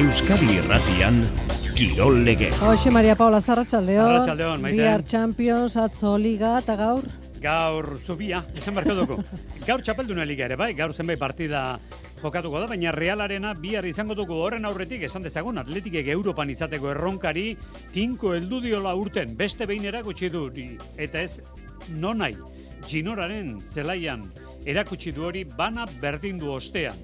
Euskadi Irratian Kirol Legez. Hoxe Maria Paula Zarratxaldeon. Arratsaldeon, maite. Bihar Champions, atzo Liga eta gaur. Gaur zubia, esan barko dugu. Gaur txapelduna liga ere, bai, gaur zenbait partida jokatuko da, baina realarena bihar izango dugu horren aurretik esan dezagun atletikek Europan izateko erronkari tinko heldu diola urten, beste behin erakutsi du, eta ez nonai, ginoraren zelaian erakutsi du hori bana berdin du ostean.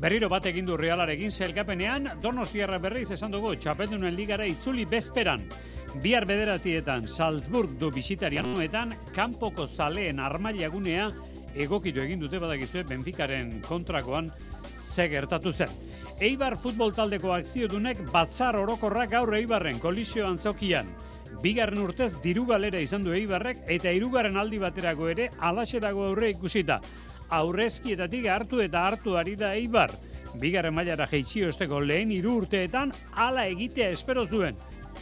Berriro bat egin du Realarekin zelkapenean, Donostiarra berriz esan dugu txapeldunen ligara itzuli bezperan. Bihar bederatietan Salzburg du bisitarianoetan, kanpoko zaleen armailagunea egokitu egin dute badakizue Benficaren kontrakoan ze gertatu zen. Eibar futbol taldeko akziodunek batzar orokorrak gaur Eibarren kolisio antzokian. Bigarren urtez diru galera izan du Eibarrek eta hirugarren aldi baterako ere alaxe dago aurre ikusita. Aurrezkietatik hartu eta hartu ari da Eibar. Bigarren mailara jeitsi osteko lehen hiru urteetan hala egitea espero zuen.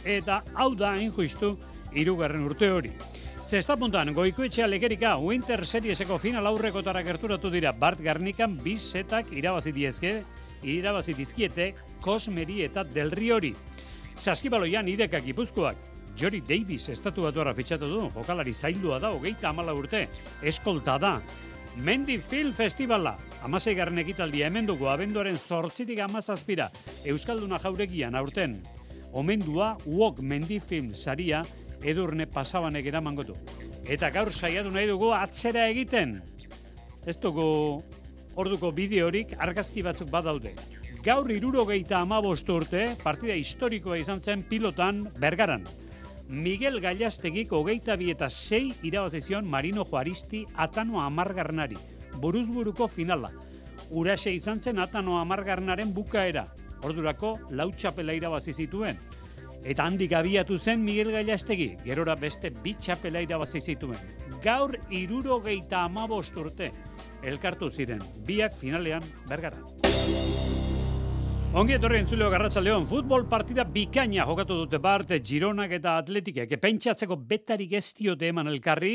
Eta hau da hain justu hirugarren urte hori. Zesta puntan, goikoetxea legerika Winter Serieseko final aurrekotara gerturatu dira Bart Garnikan bi setak irabazi diezke, irabazi dizkiete Kosmeri eta Del Riori. Saskibaloian ideka gipuzkoak. Jori Davis estatu batuara fitxatu du, jokalari zaildua da, hogeita amala urte, eskolta da. Mendi Film Festivala, amasei garren ekitaldia hemen dugu, abenduaren zortzitik amazazpira, Euskalduna jauregian aurten. Omendua, Wok Mendi Film saria, edurne pasabanek eramango du. Eta gaur saiatu nahi dugu atzera egiten. Ez dugu orduko bideorik argazki batzuk badaude. Gaur irurogeita amabost urte, partida historikoa izan zen pilotan bergaran. Miguel Gallastegik hogeita bi eta sei irabazizion Marino Juaristi atano amargarnari. Buruzburuko finala. Urase izan zen atano amargarnaren bukaera. Ordurako lau txapela irabazi zituen. Eta handik abiatu zen Miguel Gallastegi, gerora beste bi txapela irabazi zituen. Gaur irurogeita amabost urte elkartu ziren, biak finalean bergaran. Ongi etorri entzuleo garratxaldeon, futbol partida bikaina jokatu dute Bart, Gironak eta Atletikek. Pentsatzeko betarik ez diote eman elkarri,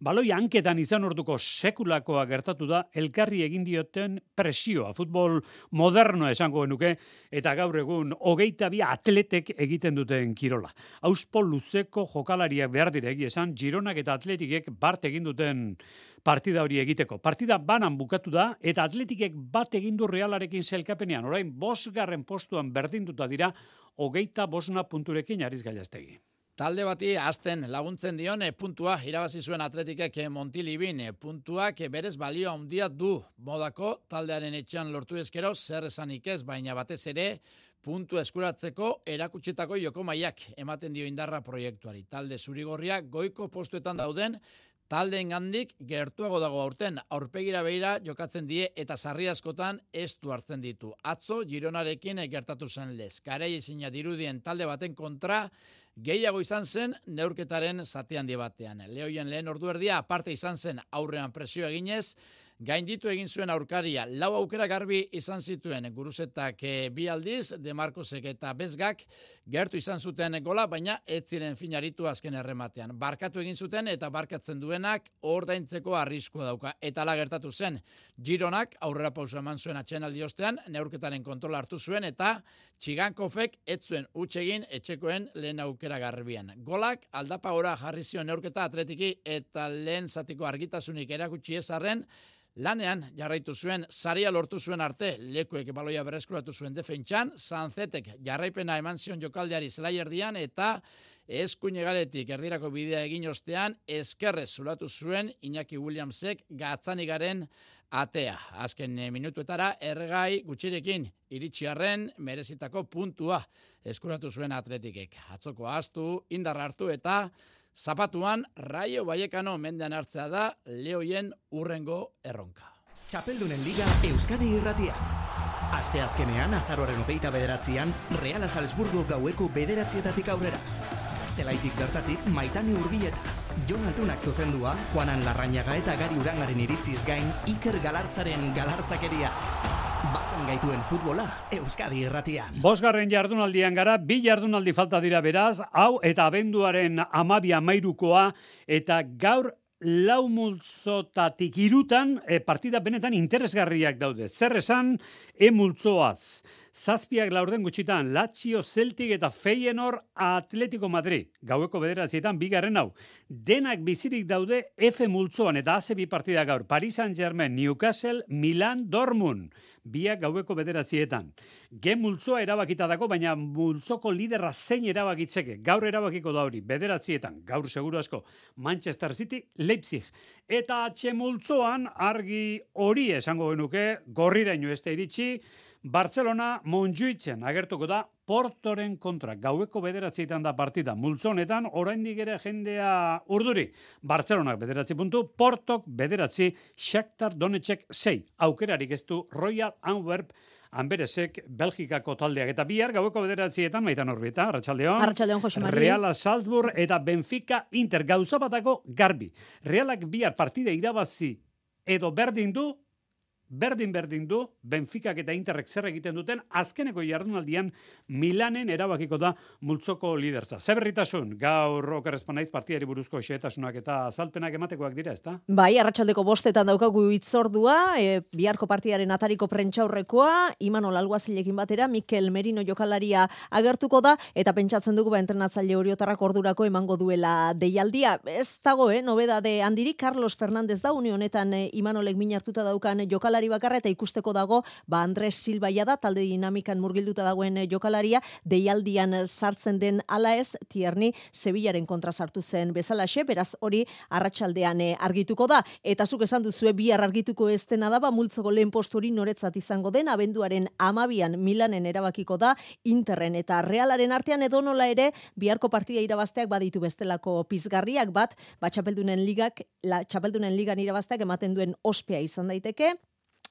baloi hanketan izan orduko sekulakoa gertatu da, elkarri egin dioten presioa, futbol moderno esango genuke, eta gaur egun hogeita bi atletek egiten duten kirola. Auspo luzeko jokalariak behar dire egia esan, Gironak eta Atletikek Bart egin duten partida hori egiteko. Partida banan bukatu da, eta atletikek bat egin du realarekin zelkapenean. Orain, bosgarren postuan berdinduta dira, hogeita bosna punturekin ariz gailaztegi. Talde bati azten laguntzen dion e, puntua irabazi zuen atletikek e, Montilibin e, puntuak berez balio handia du modako taldearen etxean lortu ezkero zer esanik ez baina batez ere puntu eskuratzeko erakutsitako joko maiak ematen dio indarra proiektuari. Talde zurigorria goiko postuetan dauden Taldeen gandik gertuago dago aurten, aurpegira behira jokatzen die eta sarri askotan ez du hartzen ditu. Atzo, Gironarekin gertatu zen lez. Karei ezina dirudien talde baten kontra, gehiago izan zen neurketaren zati handi batean. Lehoien lehen ordu erdia aparte izan zen aurrean presio eginez, gainditu egin zuen aurkaria. Lau aukera garbi izan zituen guruzetak e, bi aldiz, Demarkosek eta Bezgak gertu izan zuten gola, baina ez ziren finaritu azken errematean. Barkatu egin zuten eta barkatzen duenak ordaintzeko arriskua dauka. Eta la gertatu zen, Gironak aurrera pausa eman zuen atxenaldi ostean, neurketaren kontrola hartu zuen eta Txigankofek ez zuen utxegin etxekoen lehen aukera garbian. Golak aldapa ora jarri zion neurketa atletiki eta lehen zatiko argitasunik erakutsi ezarren, Lanean jarraitu zuen, saria lortu zuen arte, lekuek baloia berreskuratu zuen defentsan, Sanzetek jarraipena eman zion jokaldeari zelaierdian eta eskuine galetik erdirako bidea egin ostean, eskerrez zulatu zuen Iñaki Williamsek gatzanigaren atea. Azken eh, minutuetara ergai gutxirekin iritsiarren merezitako puntua eskuratu zuen atletikek. Atzoko astu, indar hartu eta Zapatuan, Raio Baiekano mendean hartzea da Leoien urrengo erronka. Txapeldunen Liga Euskadi Irratia. Aste azkenean, azaroaren hogeita bederatzean, Reala Salzburgo gaueko bederatzietatik aurrera. Zelaitik bertatik, maitane urbieta. Jon Altunak zuzendua, Juanan Larrañaga eta Gari Urangaren iritziz gain, Iker Galartzaren galartzakeria. Batzan gaituen futbola, Euskadi Irratian. Bosgarren jardunaldian gara, bi jardunaldi falta dira beraz, hau eta abenduaren amabia mairukoa, eta gaur lau multzotatik irutan e, partida benetan interesgarriak daude. Zer esan, e multzoaz. Zazpiak laurden gutxitan, Lazio, Celtic eta Feyenoord Atletico Madrid. Gaueko bederatzietan, bigarren hau. Denak bizirik daude F multzoan eta AC bi partida gaur. Paris Saint-Germain, Newcastle, Milan, Dortmund. Biak gaueko bederatzietan. Ge multzoa erabakita dago, baina multzoko liderra zein erabakitzeke. Gaur erabakiko da hori, bederatzietan. Gaur seguru asko, Manchester City, Leipzig. Eta atxe multzoan, argi hori esango genuke, gorriraino ez da iritsi, Barcelona Montjuitzen agertuko da Portoren kontra. Gaueko bederatzietan da partida. Multzonetan, oraindik ere jendea urduri. Barcelonak bederatzi puntu, Portok bederatzi, Shakhtar Donetsk 6. Aukerarik ez du Royal Antwerp Amberesek Belgikako taldeak eta bihar gaueko bederatzietan maitan orbita, Arratxaldeon. Arratxaldeon, Jose Mari. Reala Salzburg eta Benfica Inter gauzabatako garbi. Realak bihar partida irabazi edo berdin du, berdin berdin du Benficak eta Interrek zer egiten duten azkeneko jardunaldian Milanen erabakiko da multzoko liderza. Ze berritasun gaur okerrezpa naiz partiari buruzko xehetasunak eta azalpenak ematekoak dira, ezta? Bai, arratsaldeko bostetan daukagu itzordua, e, biharko partiaren atariko prentxaurrekoa, Imanol Alguazilekin batera, Mikel Merino jokalaria agertuko da, eta pentsatzen dugu ba entrenatzaile horiotarrak ordurako emango duela deialdia. Ez dago, eh, nobedade handirik, Carlos Fernandez da, uni honetan e, Imanolek min hartuta daukan jokalari bakarra, eta ikusteko dago, ba Andres Silva da, talde dinamikan murgilduta dagoen e, jokalaria, deialdian sartzen den ala ez, tierni, Sevillaren kontra sartu zen bezalaxe, beraz hori arratsaldean eh, argituko da. Eta zuk esan duzue bihar argituko ez dena da, ba, multzoko lehen posturi noretzat izango den, abenduaren amabian Milanen erabakiko da, Interren eta Realaren artean edo nola ere, biharko partida irabazteak baditu bestelako pizgarriak bat, ba, txapeldunen ligak, la, txapeldunen ligan irabazteak ematen duen ospea izan daiteke,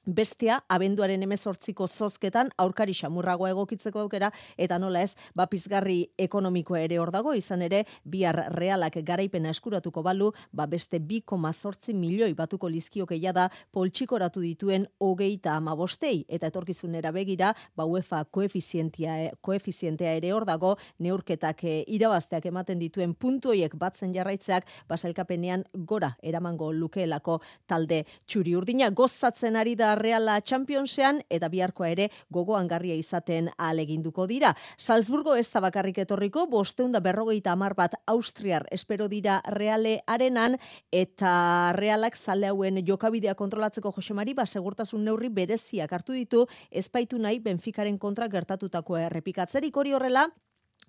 bestea abenduaren emezortziko zozketan aurkari xamurragoa egokitzeko aukera eta nola ez bapizgarri ekonomikoa ere hor dago. Izan ere bihar realak garaipena eskuratuko balu ba beste 2,8 milioi batuko lizkioke da poltsikoratu dituen hogeita amabostei eta etorkizunera begira ba UEFA koefizientia koefizientea ere hor dago. Neurketak eh, irabazteak ematen dituen puntu hoiek batzen jarraitzeak basailkapenean gora eramango lukeelako talde txuri urdina. Gozatzen ari da Reala Championsean eta biharkoa ere gogoan garria izaten aleginduko dira. Salzburgo ez da bakarrik etorriko, bosteunda berrogeita amar bat Austriar espero dira Reale arenan eta Realak zale hauen jokabidea kontrolatzeko Josemari ba segurtasun neurri bereziak hartu ditu ezpaitu nahi Benficaren kontra gertatutako errepikatzerik hori horrela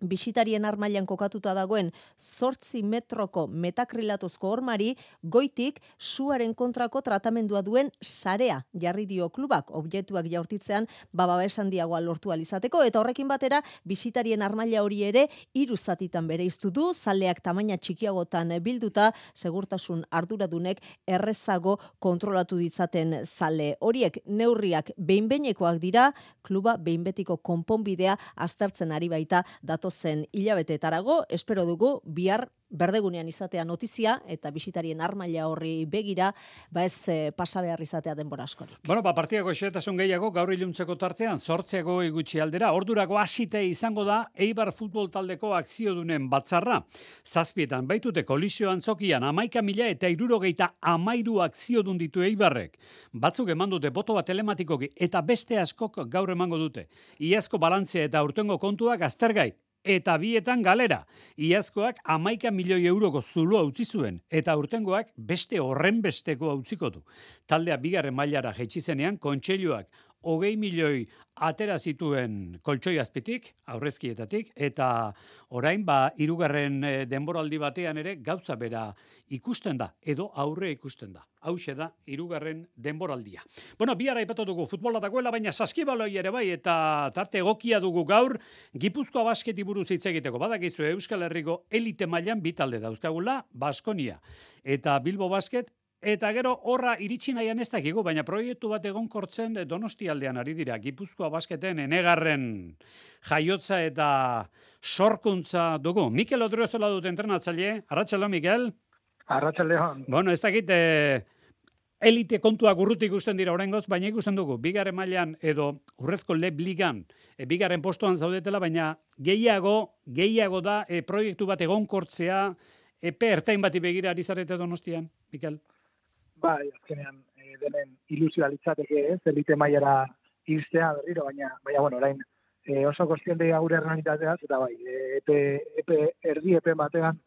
bisitarien armailan kokatuta dagoen sortzi metroko metakrilatozko hormari, goitik suaren kontrako tratamendua duen sarea jarri dio klubak. Objektuak jaurtitzean baba esan diagoa lortu alizateko, eta horrekin batera bisitarien armaila hori ere hiru zatitan bere iztu du, zaleak tamaina txikiagotan bilduta, segurtasun arduradunek errezago kontrolatu ditzaten zale horiek. Neurriak behinbeinekoak dira, kluba behinbetiko konponbidea aztertzen ari baita dato zen hilabeteetarago, espero dugu bihar berdegunean izatea notizia eta bisitarien armaila horri begira, ba ez e, pasa behar izatea denbora askorik. Bueno, ba, partiako xetasun gehiago gaur iluntzeko tartean, sortzeko igutxi aldera, ordurako hasite izango da Eibar futbol taldeko akzio dunen batzarra. Zazpietan, baitute koalizioan zokian, amaika mila eta irurogeita amairu akzio dun ditu Eibarrek. Batzuk eman dute boto bat telematikoki eta beste askok gaur emango dute. Iazko balantzea eta urtengo kontuak aztergai, eta bietan galera. Iazkoak amaika milioi euroko zulua utzi zuen, eta urtengoak beste horren besteko utziko du. Taldea bigarren mailara jetsi zenean, kontseiluak hogei milioi atera zituen koltsoi azpitik, aurrezkietatik, eta orain ba, irugarren eh, denboraldi batean ere gauza bera ikusten da, edo aurre ikusten da. Hau da, irugarren denboraldia. Bueno, bihar aipatu dugu futbola dagoela, baina saskibaloi ere bai, eta tarte egokia dugu gaur, Gipuzkoa basketi buruz hitz egiteko. Badakizu Euskal Herriko elite mailan bi talde dauzkagula, Baskonia eta Bilbo Basket Eta gero horra iritsi nahian ez dakigu, baina proiektu bat egon kortzen donosti aldean ari dira. Gipuzkoa basketen enegarren jaiotza eta sorkuntza dugu. Mikel Odriozola dut entrenatzaile. Arratxalo, Mikel? Arratxalo. Bueno, ez dakit, eh, elite kontua gurrutik ikusten dira oraingoz, baina ikusten dugu, bigarren mailan edo urrezko leb ligan, e, bigarren postoan zaudetela, baina gehiago, gehiago da e, proiektu bat egonkortzea, epe ertain bati begira ari zarete donostian, Mikel? Bai, azkenean e, denen ilusioa litzateke ez, elite mailara iztea berriro, baina, baina bueno, orain e, oso kostiente gaur realitateaz, eta bai, epe, epe, erdi epe batean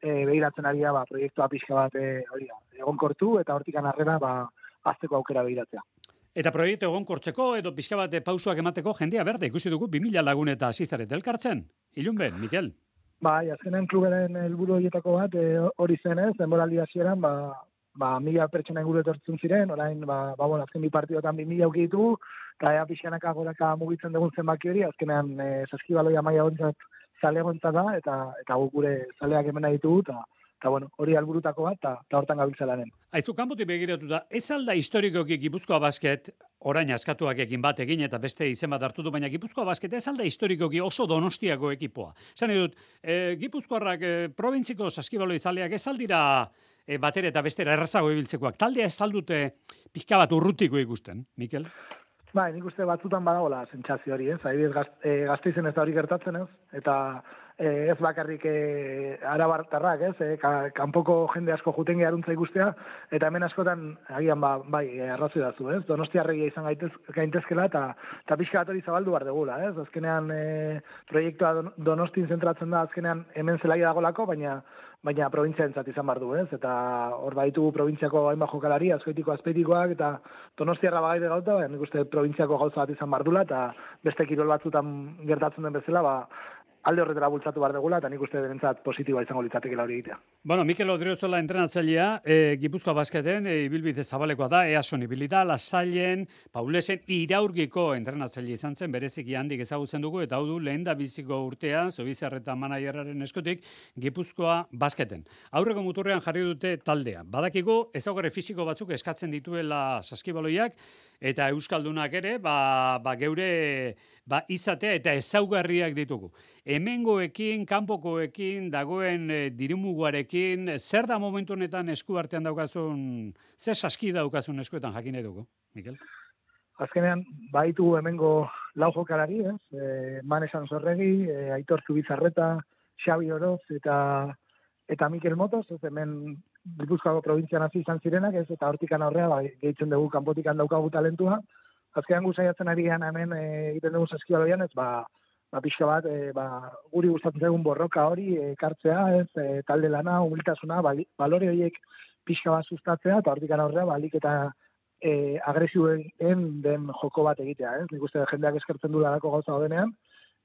e, behiratzen ari da, ba, proiektua pixka bat e, hori da, egonkortu eta hortikan harrera ba, azteko aukera behiratzea. Eta proiektu egonkortzeko edo pixka bat pausuak emateko jendea berde, ikusi dugu 2000 lagun eta asistaret elkartzen. Ilun ben, Mikel? Bai, azkenen kluberen helburu horietako bat e, hori zen ez, denboraldi hasieran ba, ba, mila pertsona inguru etortzen ziren, orain, ba, ba bueno, azken bi partidotan bi mila ukitu, eta ea pixkanaka goraka mugitzen dugun zenbaki hori, azkenean e, saskibaloia maia gontzat zale da, eta, eta gure zaleak hemen ditugu, eta eta bueno, hori alburutako bat, eta hortan gabiltza lanen. Aizu, kanpotik begiratu da, ez alda historikoki Gipuzkoa basket, orain askatuak egin bat egin eta beste izen bat hartu du, baina Gipuzkoa basket ez alda historikoki oso donostiako ekipoa. Zan edut, e, Gipuzkoarrak e, provintziko saskibalo izaleak ez aldira e, batera eta bestera errazago ibiltzekoak. Taldea ez aldute pixka bat urrutiko ikusten, Mikel? Bai, nik uste batzutan badagola sentsazio hori, ez? Adibidez, gaz, e, ez da hori gertatzen, ez? Eta e, ez bakarrik e, arabartarrak, ez? E, kanpoko jende asko juten geharuntza ikustea, eta hemen askotan, agian, ba, bai, arrazoi dazu, ez? Donostiarregia izan gaitez, gaintezkela, eta, eta pixka bat hori zabaldu bar degula, ez? Azkenean, e, proiektua donostin zentratzen da, azkenean hemen zelai dagolako, baina baina provintzia izan bar du, ez? Eta hor baditu provintziako hainbat jokalari, azkoitiko azpeitikoak, eta donostiarra bagaide gauta, baina nik uste provintziako gauza bat izan bardula, eta beste kirol batzutan gertatzen den bezala, ba, alde horretara bultzatu behar degula, eta nik uste denentzat positiboa izango litzatekela hori egitea. Bueno, Mikel Odriozola entrenatzailea, e, Gipuzkoa basketen, e, ibilbide zabalekoa da, ea son ibilita, lasailen, paulesen, iraurgiko entrenatzaile izan zen, bereziki handik ezagutzen dugu, eta hau du lehen da biziko urtea, zobizarreta manaieraren eskotik, Gipuzkoa basketen. Aurreko muturrean jarri dute taldea. Badakigu, ezaugarri fisiko batzuk eskatzen dituela saskibaloiak, eta euskaldunak ere, ba, ba geure ba, izatea eta ezaugarriak ditugu. Hemengoekin, kanpokoekin, dagoen e, dirumuguarekin, zer da momentu honetan esku artean daukazun, zer saski daukazun eskuetan jakin edugu, Mikel? Azkenean, baitu hemengo lau jokalari, ez? E, Manesan Zorregi, e, Aitor Zubizarreta, Xabi Oroz eta eta Mikel Motos, ez hemen Gipuzkoako provintzian hasi izan zirenak, ez eta hortikan aurrea ba, gehitzen dugu kanpotikan daukagu talentua, azkenean guzaiatzen ari gehan hemen e, egiten dugu saskibaloian, ez ba, ba pixka bat, e, ba, guri gustatzen egun borroka hori ekartzea, ez, e, talde lana, humiltasuna, bali, balore horiek pixka bat sustatzea, eta hortik aurrea, balik eta e, agresioen den joko bat egitea, ez, nik uste jendeak eskertzen du darako gauza denean,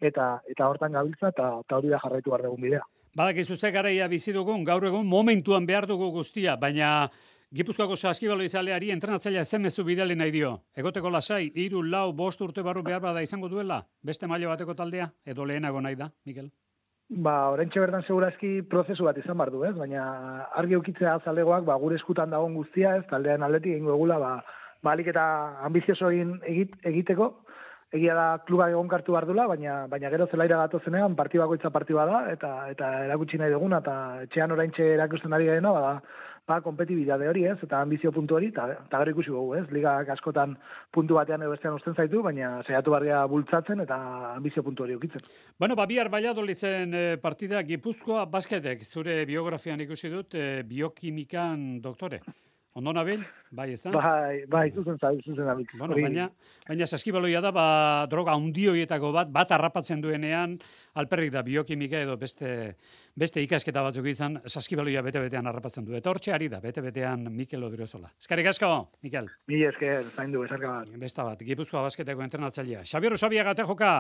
eta eta hortan gabiltza, eta, eta hori da jarraitu behar dugun bidea. Badak izuze garaia bizi dugun, gaur egun momentuan behar dugu guztia, baina Gipuzkoako saskibalo izaleari entrenatzailea zemezu bidali nahi dio. Egoteko lasai, iru, lau, bost urte barru behar bada izango duela? Beste maila bateko taldea? Edo lehenago nahi da, Mikel? Ba, orentxe berdan segurazki prozesu bat izan bardu, ez? Baina argi ukitzea azalegoak, ba, gure eskutan dagoen guztia, ez? Taldean aldetik egingo egula, ba, balik eta ambizioso egit, egiteko, egia da kluba egon kartu bardula, baina, baina gero zelaira gatozenean, parti bakoitza parti bada, eta, eta erakutsi nahi duguna, eta etxean oraintxe erakusten ari gaena, ba, ba, kompetibidade hori ez, eta ambizio puntu hori, eta gero ikusi gugu ez, liga askotan puntu batean edo bestean usten zaitu, baina saiatu barria bultzatzen eta ambizio puntu hori ukitzen. Bueno, ba, bihar baiadolitzen eh, partida Gipuzkoa basketek, zure biografian ikusi dut, eh, biokimikan doktore. Ondo nabil, bai, ez da? Bai, bai, zuzen zabil, zuzen zabil. Bueno, baina, baina saskibaloia da, ba, droga hundioietako bat, bat harrapatzen duenean, alperrik da biokimika edo beste, beste ikasketa batzuk izan, saskibaloia bete-betean harrapatzen du. Eta hortxe ari da, bete-betean Mikel Odriozola. Eskarik asko, Mikel. Mi esker, zain du, esarka bat. Besta bat, Gipuzkoa basketeko entrenatzailea. Xabier Usabia gate joka,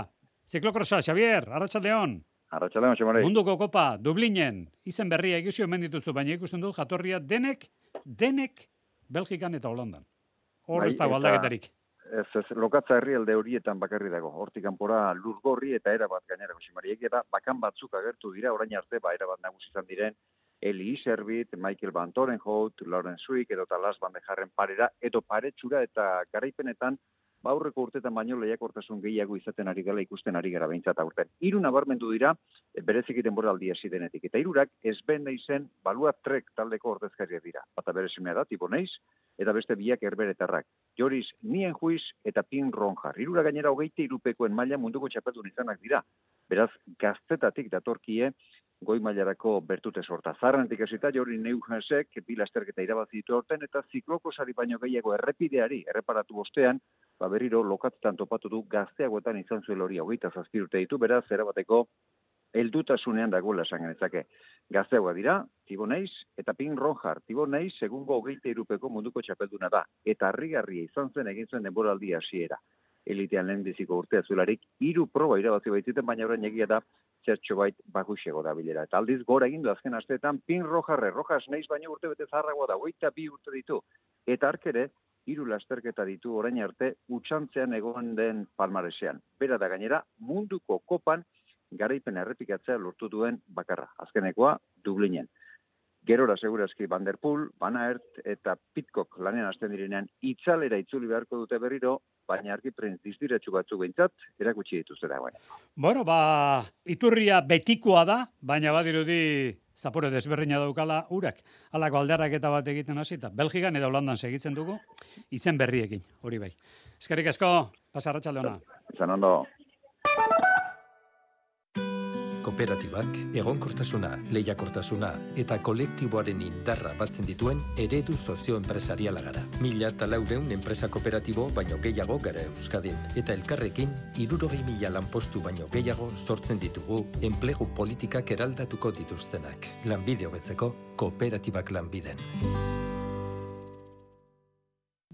ziklokrosa, Xabier, arratsaldeon. Arratxaldeon, Xamarei. Munduko kopa, Dublinen, izen berria egizio hemen dituzu, baina ikusten du jatorria denek denek Belgikan eta Holandan. Hor bai, ez dago aldaketarik. Ez, ez, lokatza herri alde horietan bakarri dago. Hortik kanpora lurgorri eta era bat gainera gosimariek eta bakan batzuk agertu dira orain arte ba era bat nagusi izan diren Eli Iserbit, Michael Van Torenhout, Lauren Suik edo Talas Van Bejarren parera edo paretsura eta garaipenetan ba aurreko urtetan baino lehiakortasun gehiago izaten ari gela ikusten ari gara behintzat aurten. Hiru nabarmendu dira e, berezik denboraldi hasi denetik eta hirurak ez ben izen balua trek taldeko ordezkariak dira. Bata bere semea da tipo neiz eta beste biak erberetarrak. Joris Nien Juiz eta Pin Ronjar. Hirura gainera hogeite irupekoen maila munduko txapeldun izanak dira. Beraz, gaztetatik datorkie goi mailarako bertute sorta. Zarrenetik esita, jori neuhansek, bi lasterketa irabazi ditu orten, eta zikloko sari baino gehiago errepideari, erreparatu bostean, ba berriro lokatzetan topatu du gazteagoetan izan zuen hori hogeita zazpi urte ditu, beraz, erabateko heldutasunean dagoela esan genezake. Gazteagoa dira, Tiboneiz eta Pin Ronjar. Tiboneiz segungo hogeita irupeko munduko txapelduna da, eta harrigarria izan zen egin zuen denboraldi hasiera. Elitean lehen biziko urtea zularik, hiru proba irabazi baitzuten, baina orain egia da txertxo bait bakusego da bilera. Eta aldiz gora egin du azken asteetan, Pin Rojarre, Rojas neiz baino urte bete zaharragoa da, hogeita bi urte ditu. Eta arkere, hiru lasterketa ditu orain arte utxantzean egon den palmaresean. Bera da gainera, munduko kopan garaipen errepikatzea lortu duen bakarra. Azkenekoa, Dublinen. Gerora segurazki Van der Poel, Van Aert eta Pitcock lanean hasten direnean itzalera itzuli beharko dute berriro, baina argi prentz dizdiretsu batzuk behintzat, erakutsi dituzte dagoen. Bueno, ba, iturria betikoa da, baina badirudi zapore desberdina daukala urak. Halako aldarraketa bat egiten hasita. Belgikan eta Holandan segitzen dugu, izen berriekin, hori bai. Eskerrik asko, pasarratxalde hona. Izan ondo. Kooperatibak egonkortasuna, lehiakortasuna eta kolektiboaren indarra batzen dituen eredu sozioenpresariala gara. Mila eta laureun enpresa kooperatibo baino gehiago gara Euskadin. Eta elkarrekin, irurogei mila lanpostu baino gehiago sortzen ditugu enplegu politikak eraldatuko dituztenak. Lanbide hobetzeko, kooperatibak lanbiden.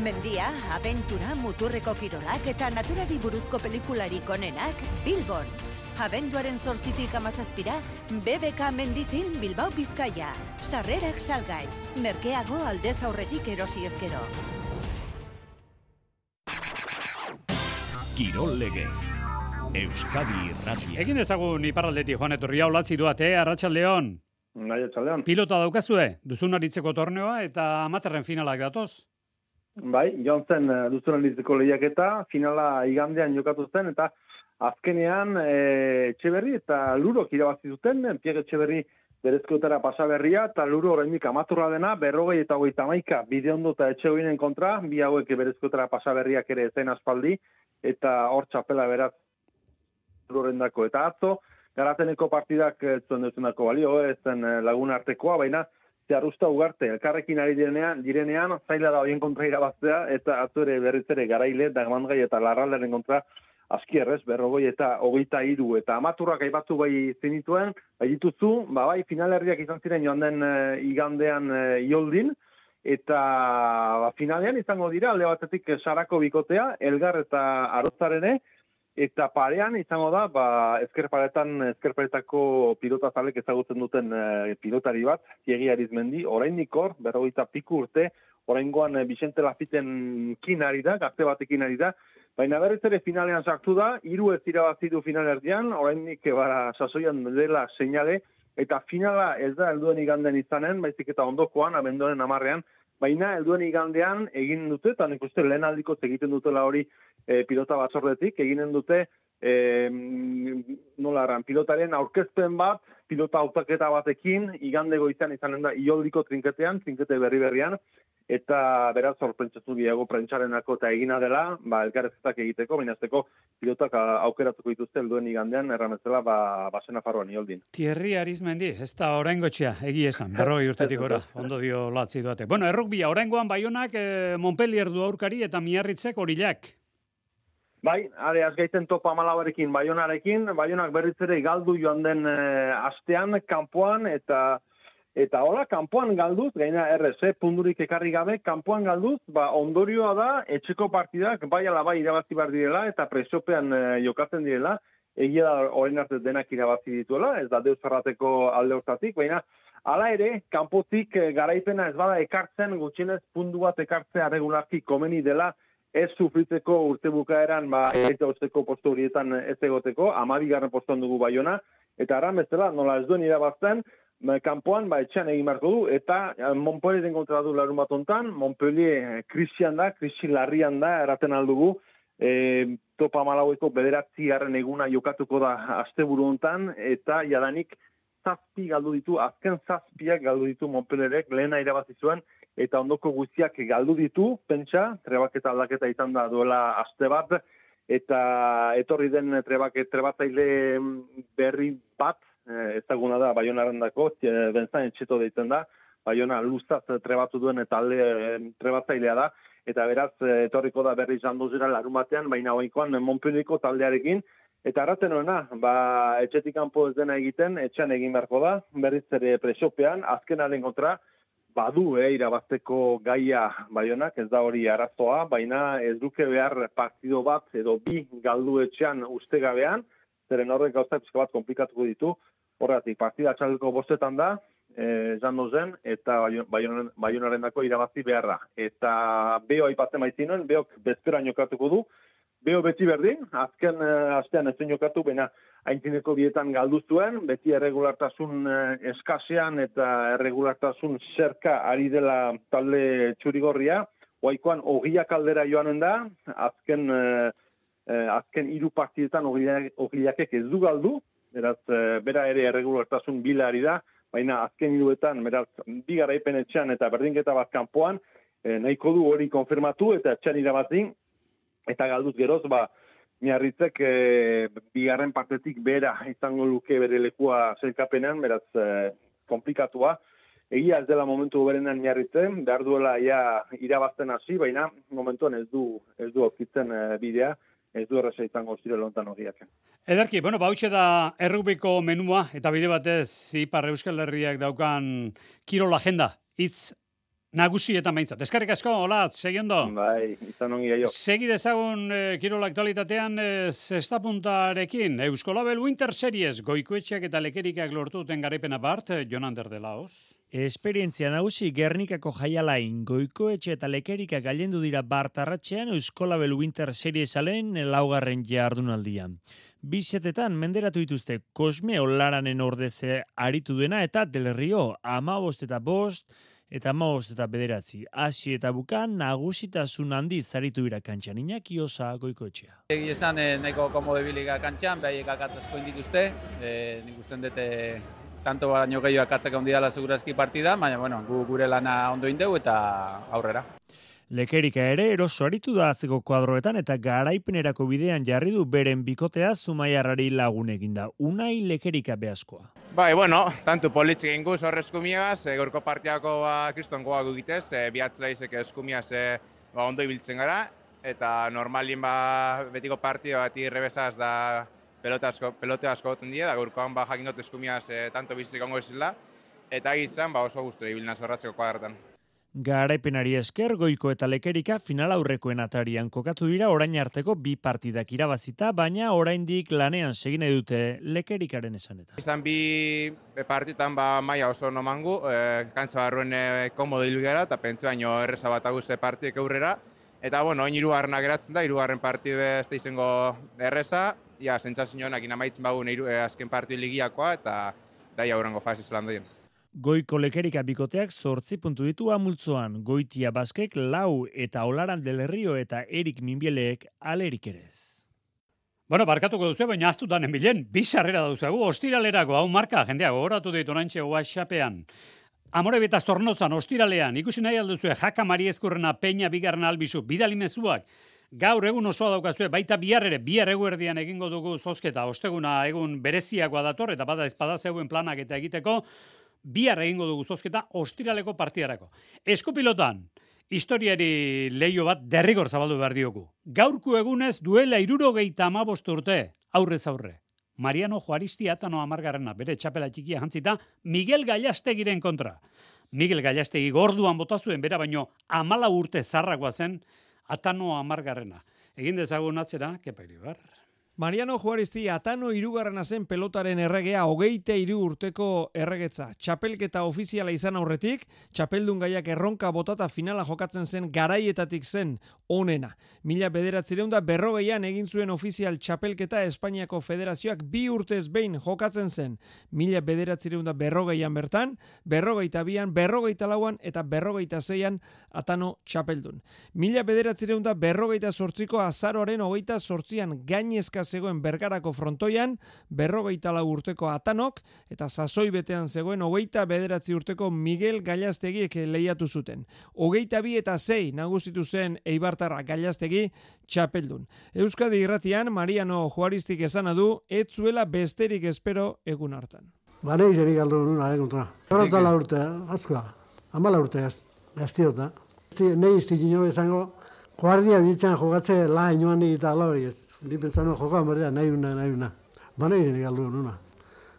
Mendia, abentura, muturreko kirolak eta naturari buruzko pelikularik onenak Bilbon. Abenduaren sortzitik amazazpira, BBK Mendifilm Bilbao Bizkaia. Sarrerak salgai. Merkeago aldez aurretik erosi ezkero. Kirol legez. Euskadi irratia. Egin ezagun iparraldetik joan etorria olatzi duate, arratsaldeon. Nahi etxaldean. Pilota daukazue, duzun aritzeko torneoa eta amaterren finalak datoz. Bai, joan zen eh, duzun aritzeko lehiaketa, finala igandean jokatu zen, eta azkenean e, etxeberri eta lurok irabazi zuten, Pierre etxeberri berezkoetara pasaberria, eta luro oraindik amaturra dena, berrogei eta hogeita maika bide ondo eta etxe kontra, bi hauek berezkoetara pasaberriak ere zen aspaldi, eta hor txapela beraz lurendako. Eta atzo, garateneko partidak zuen duzunako balio, ez zen lagun artekoa, baina zeharusta ugarte, elkarrekin ari direnean, direnean zaila da hoien kontra irabaztea, eta atzo ere berriz ere garaile, dagmangai eta larraldaren kontra askierrez, berrogoi eta hogeita iru, eta amaturrak aibatu bai zenituen, bai dituzu, ba bai, finalerriak izan ziren joan den eh, igandean uh, ioldin, eta ba, finalean izango dira, alde batetik sarako bikotea, elgar eta arozarene, eta parean izango da, ba, ezkerparetan, ezkerparetako pilota zalek ezagutzen duten uh, pilotari bat, Thierry Arizmendi, orain nikor, berrogeita piku urte, orain goan uh, Vicente Lafiten kinari da, gazte batekin ari da, Baina berriz ere finalean sartu da, hiru ez irabazi du finalerdian, oraindik bara sasoian dela seinale, eta finala ez da helduen iganden izanen, baizik eta ondokoan, abendoren amarrean, baina helduen igandean egin dute, eta nik uste lehen aldiko egiten dutela hori e, pilota batzordetik, eginen dute e, nolaran, pilotaren aurkezpen bat, pilota autaketa batekin, igandego izan izanen da, ioldiko trinketean, trinkete berri berrian, eta beraz sorprentzatu diago prentsarenako eta egina dela, ba, elkarrezetak egiteko, baina azteko pilotak aukeratuko dituzte helduen igandean, erramezela, ba, basena farroan ioldin. Thierry Arizmendi, ez da orain gotxea, egi esan, berroi urtetik gora, ondo dio latzi duate. Bueno, errukbia, orain goan baionak eh, Montpellier du aurkari eta miarritzek horilak. Bai, are, azgaiten topa malabarekin, baionarekin, baionak berriz ere galdu joan den eh, astean, kanpoan, eta Eta hola, kanpoan galduz, gaina RC, pundurik ekarri gabe, kanpoan galduz, ba, ondorioa da, etxeko partidak, bai ala bai irabazi bar direla, eta presopean e, jokatzen direla, egia da horren arte denak irabazi dituela, ez da deus zarrateko alde hortatik, baina, hala ere, kanpotik e, garaipena ez bada ekartzen, gutxinez pundu bat ekartzea regularki komeni dela, ez sufritzeko urte bukaeran, ba, eta usteko postu horietan ez egoteko, amabigarren postuan dugu baiona, eta aran bezala, nola ez duen irabazten, Ba, kanpoan ba etxean egin marko du eta eh, Montpellier kontra du larun bat ontan, Montpellier krisian da, krisi larrian da, eraten aldugu, e, Topa Malaueko bederatzi garren eguna jokatuko da asteburu hontan eta jadanik zazpi galdu ditu, azken zazpiak galdu ditu Montpellierek lehena irabazi zuen eta ondoko guztiak galdu ditu, pentsa, trebaketa aldaketa izan da duela aste bat, eta etorri den trebake, trebatzaile berri bat, eh, ezaguna da, baionaren dako, benzan etxeto deitzen da, baiona luzaz trebatu duen eta alde eh, trebatzailea da, eta beraz eh, etorriko da berri izan duzera larun batean, baina oikoan Montpellierko taldearekin, Eta arraten horrena, ba, etxetik kanpo ez dena egiten, etxean egin beharko da, berriz ere presopean, azkenaren kontra, badu, eh, irabazteko gaia baionak, ez da hori arazoa, baina ez duke behar partido bat edo bi galdu etxean ustegabean, zeren horrek gauza pizka bat komplikatuko ditu, horretik, partida txaldeko bostetan da, eh, esan dozen, eta baionaren dako irabazi beharra. Eta beho aipatzen maizinuen, behok bezpera jokatuko du, Beo beti berdin, azken uh, astean ez jokatu, baina haintzineko bietan galdu zuen, beti erregulartasun uh, eskasean eta erregulartasun zerka ari dela talde txurigorria, oaikoan ogia kaldera joanen da, azken, uh, azken iru partidetan ogiakek ez du galdu, beraz, bera ere erregulartasun bila ari da, baina azken iruetan, beraz, bi garaipen etxean eta berdinketa bat kanpoan, nahiko du hori konfirmatu eta etxean irabazin, eta galduz geroz, ba, miarritzek e, bigarren partetik bera izango luke bere lekua zelkapenean, beraz, e, komplikatua. Egia ez dela momentu berenan miarritzen, behar duela ia irabazten hasi, baina momentuan ez du, ez du okitzen e, bidea, ez du erresa izango zire lontan horiak. Ederki, bueno, ba, da errubiko menua, eta bide batez, Ipar Euskal Herriak daukan kirol agenda, hitz Nagusi eta maintzat. Eskarrik asko, hola, segi ondo. Bai, izan ongi aio. Segi dezagun eh, kirol aktualitatean eh, zestapuntarekin. Euskolabel Winter Series, goikoetxeak eta lekerikak lortuten garipena bart, eh, Jonander de Laos. Esperientzia nagusi Gernikako jaialain goikoetxe eta lekerika gailendu dira bartarratxean Euskolabel Winter Series alen laugarren jardunaldian. Bizetetan menderatu dituzte Kosme Olaranen ordeze aritu dena eta Del Rio amabost eta bost, eta maoz eta bederatzi. Asi eta bukan nagusitasun handi zaritu bira kantxan, inaki osa goiko etxea. Egi esan eh, neko komode biliga kantxan, behaiek akatzazko indituzte, eh, nik usten dute tanto baino gehiago akatzak ondiala segurazki partida, baina bueno, gu, gure lana ondo indeu eta aurrera. Lekerika ere eroso aritu da atzeko kuadroetan eta garaipenerako bidean jarri du beren bikotea zumaiarrari lagun eginda. Unai lekerika behazkoa. Bai, bueno, tantu politzik egin guz horrezko miagaz, e, gorko partiako ba, kriston goa gugitez, e, bihatzela izek eskumiaz e, ba, ondo ibiltzen gara, eta normalin ba, betiko partio bat irrebesaz da pelote asko, pelote asko goten dira, da gorkoan ba, jakin dut eskumiaz e, tanto bizizik ongo izela, eta egizan ba, oso guztu ibilna zorratzeko kuadratan. Garaipenari esker goiko eta lekerika final aurrekoen atarian kokatu dira orain arteko bi partidak irabazita, baina oraindik lanean segine dute lekerikaren esanetan. Izan bi partitan ba maia oso nomangu, e, kantza barruen e, komodo ilugera eta pentsu baino erresa bat aguz partiek aurrera. Eta bueno, oin irugarrena geratzen da, irugarren partidu ez da izango erresa, ja, sentsazioak inamaitzen bagun iru, e, azken partidu ligiakoa eta daia aurrengo fasi zelan. Goiko lekerika bikoteak zortzi puntu ditu amultzoan, goitia baskek lau eta olaran del herrio eta erik minbieleek alerik erez. Bueno, barkatuko duzu, baina aztu da nemilen, bizarrera duzuegu, ostiralerako, hau marka, jendeago, horatu ditu nantxe whatsappean. Amore beta zornotzan, ostiralean, ikusi nahi alduzu, jaka mariezkurrena, peña bigarren albizu, bidalimezuak, Gaur egun osoa daukazue, baita bihar ere, bihar eguerdian egingo dugu zozketa, osteguna egun bereziakoa dator, eta bada espada zeuen planak eta egiteko, bihar egingo dugu zozketa ostiraleko partidarako. Eskopilotan, historiari leio bat derrigor zabaldu behar diogu. Gaurku egunez duela irurogeita amabost urte, aurrez aurre. Mariano Juaristi atano amargarrena, bere txapela txikia jantzita, Miguel Gallastegiren kontra. Miguel Gallastegi gorduan botazuen, bera baino amala urte zarrakoa zen, atano amargarrena. Egin dezagun atzera, kepa bar. Mariano Juaristi atano irugarrena zen pelotaren erregea hogeite iru urteko erregetza. Txapelketa ofiziala izan aurretik, txapeldun gaiak erronka botata finala jokatzen zen garaietatik zen onena. Mila bederatzireun da berrogeian egin zuen ofizial txapelketa Espainiako federazioak bi urtez behin jokatzen zen. Mila bederatzireun da berrogeian bertan, berrogeita bian, berrogeita lauan eta berrogeita zeian atano txapeldun. Mila bederatzireun da berrogeita sortziko azaroaren hogeita sortzian gainezka zegoen bergarako frontoian, berrogeita lau urteko atanok, eta sasoi betean zegoen hogeita bederatzi urteko Miguel Gailaztegiek lehiatu zuten. Hogeita bi eta zei nagusitu zen Eibartarra Gailaztegi txapeldun. Euskadi irratian, Mariano Juaristik esana du, etzuela besterik espero egun hartan. Ba, nahi jerik aldo nuna, eh, kontra. Horreta la urte, azkoa. Amala urte, ez, gaztiota. Nei izti gino izango, guardia bitzen jogatze la inoan eta aloi ez. Ni pentsano jokan berdea, nahi una, nahi una. Ba, nahi aldo nuna.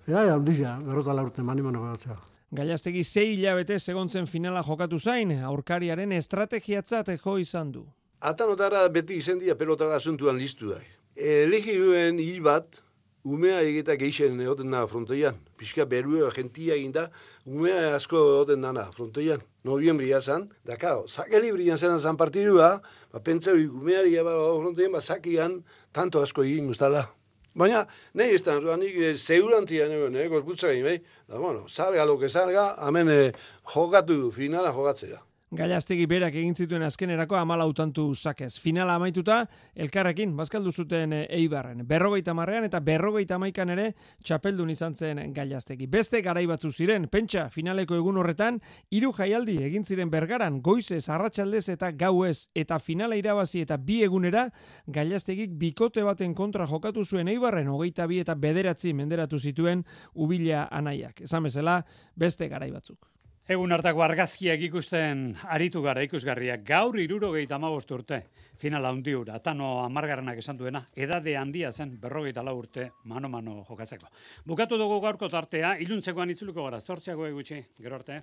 Era, era, ondizia, berrota la urte, mani mano jogatzea. Gailaztegi sei hilabete segontzen finala jokatu zain, aurkariaren estrategiatzat jo izan du. Atanotara beti izendia pelota asuntuan listu da. Elegiruen hil bat, umea egita geixen egoten da frontoian. Piska berue gentia eginda, umea asko egoten dana frontoian. Noviembria zan, da kao, sakeli brian zen zan partidua, ba pentsa umeari ba frontoian, ba sakian tanto asko egin guztala. Baina, nahi ez da, nik eh, zeurantia nuen, eh, gorputza gain, bai? Da, bueno, zarga lo que zarga, hemen eh, jokatu, finala jokatzea. Gailaztegi berak egin zituen azkenerako amala utantu zakez. Finala amaituta, elkarrekin, bazkaldu zuten eh, eibarren. Berrogeita marrean eta berrogeita maikan ere txapeldun izan zen gailaztegi. Beste garai batzu ziren, pentsa, finaleko egun horretan, hiru jaialdi egin ziren bergaran, goizez, arratsaldez eta gauez, eta finala irabazi eta bi egunera, gailaztegik bikote baten kontra jokatu zuen eibarren, hogeita bi eta bederatzi menderatu zituen ubila anaiak. Esan bezala, beste garai batzuk. Egun hartako argazkiak ikusten aritu gara ikusgarriak gaur irurogeita amabost urte. Final handi ura, atano amargarrenak esan duena, edade handia zen berrogeita lau urte mano-mano jokatzeko. Bukatu dugu gaurko tartea, iluntzekoan itzuliko gara, zortziago egutsi, gero arte.